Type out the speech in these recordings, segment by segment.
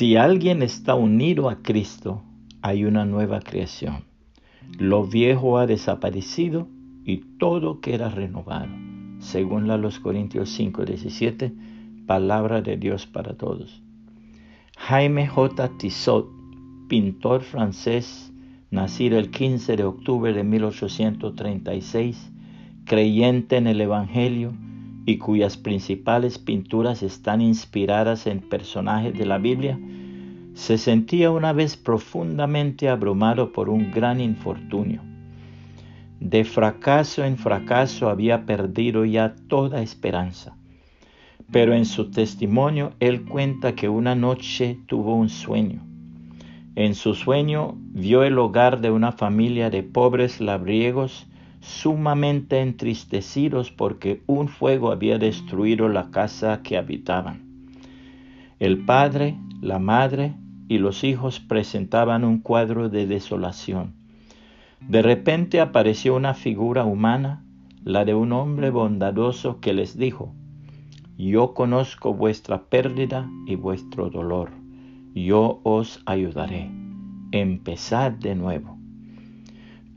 Si alguien está unido a Cristo, hay una nueva creación. Lo viejo ha desaparecido y todo queda renovado. Según la los Corintios 5, 17, palabra de Dios para todos. Jaime J. Tissot, pintor francés, nacido el 15 de octubre de 1836, creyente en el Evangelio y cuyas principales pinturas están inspiradas en personajes de la Biblia, se sentía una vez profundamente abrumado por un gran infortunio. De fracaso en fracaso había perdido ya toda esperanza. Pero en su testimonio él cuenta que una noche tuvo un sueño. En su sueño vio el hogar de una familia de pobres labriegos sumamente entristecidos porque un fuego había destruido la casa que habitaban. El padre, la madre y los hijos presentaban un cuadro de desolación. De repente apareció una figura humana, la de un hombre bondadoso que les dijo, Yo conozco vuestra pérdida y vuestro dolor, yo os ayudaré. Empezad de nuevo.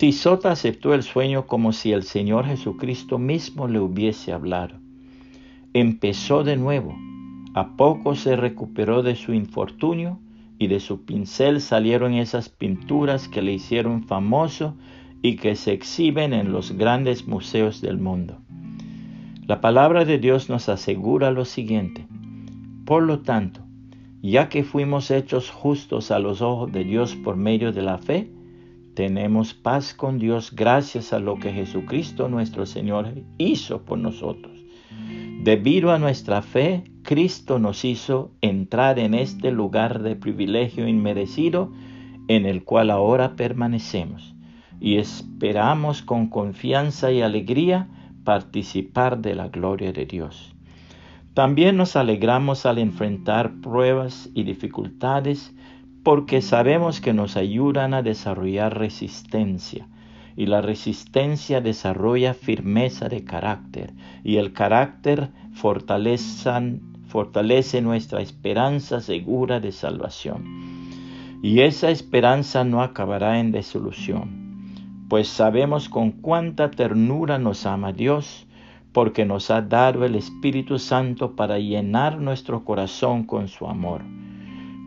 Tisota aceptó el sueño como si el Señor Jesucristo mismo le hubiese hablado. Empezó de nuevo. A poco se recuperó de su infortunio y de su pincel salieron esas pinturas que le hicieron famoso y que se exhiben en los grandes museos del mundo. La palabra de Dios nos asegura lo siguiente. Por lo tanto, ya que fuimos hechos justos a los ojos de Dios por medio de la fe, tenemos paz con Dios gracias a lo que Jesucristo nuestro Señor hizo por nosotros. Debido a nuestra fe, Cristo nos hizo entrar en este lugar de privilegio inmerecido en el cual ahora permanecemos y esperamos con confianza y alegría participar de la gloria de Dios. También nos alegramos al enfrentar pruebas y dificultades porque sabemos que nos ayudan a desarrollar resistencia y la resistencia desarrolla firmeza de carácter y el carácter fortalece nuestra esperanza segura de salvación. Y esa esperanza no acabará en desolución, pues sabemos con cuánta ternura nos ama Dios, porque nos ha dado el Espíritu Santo para llenar nuestro corazón con su amor.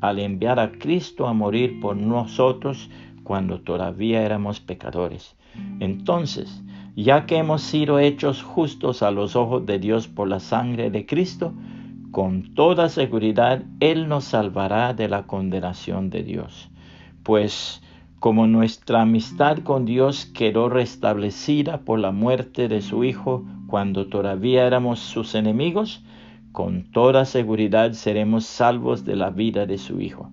al enviar a Cristo a morir por nosotros cuando todavía éramos pecadores. Entonces, ya que hemos sido hechos justos a los ojos de Dios por la sangre de Cristo, con toda seguridad Él nos salvará de la condenación de Dios. Pues como nuestra amistad con Dios quedó restablecida por la muerte de su Hijo cuando todavía éramos sus enemigos, con toda seguridad seremos salvos de la vida de su Hijo.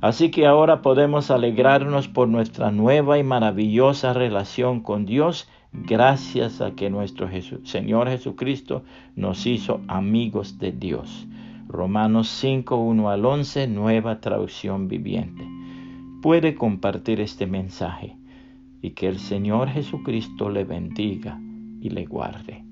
Así que ahora podemos alegrarnos por nuestra nueva y maravillosa relación con Dios gracias a que nuestro Señor Jesucristo nos hizo amigos de Dios. Romanos 5, 1 al 11, nueva traducción viviente. Puede compartir este mensaje y que el Señor Jesucristo le bendiga y le guarde.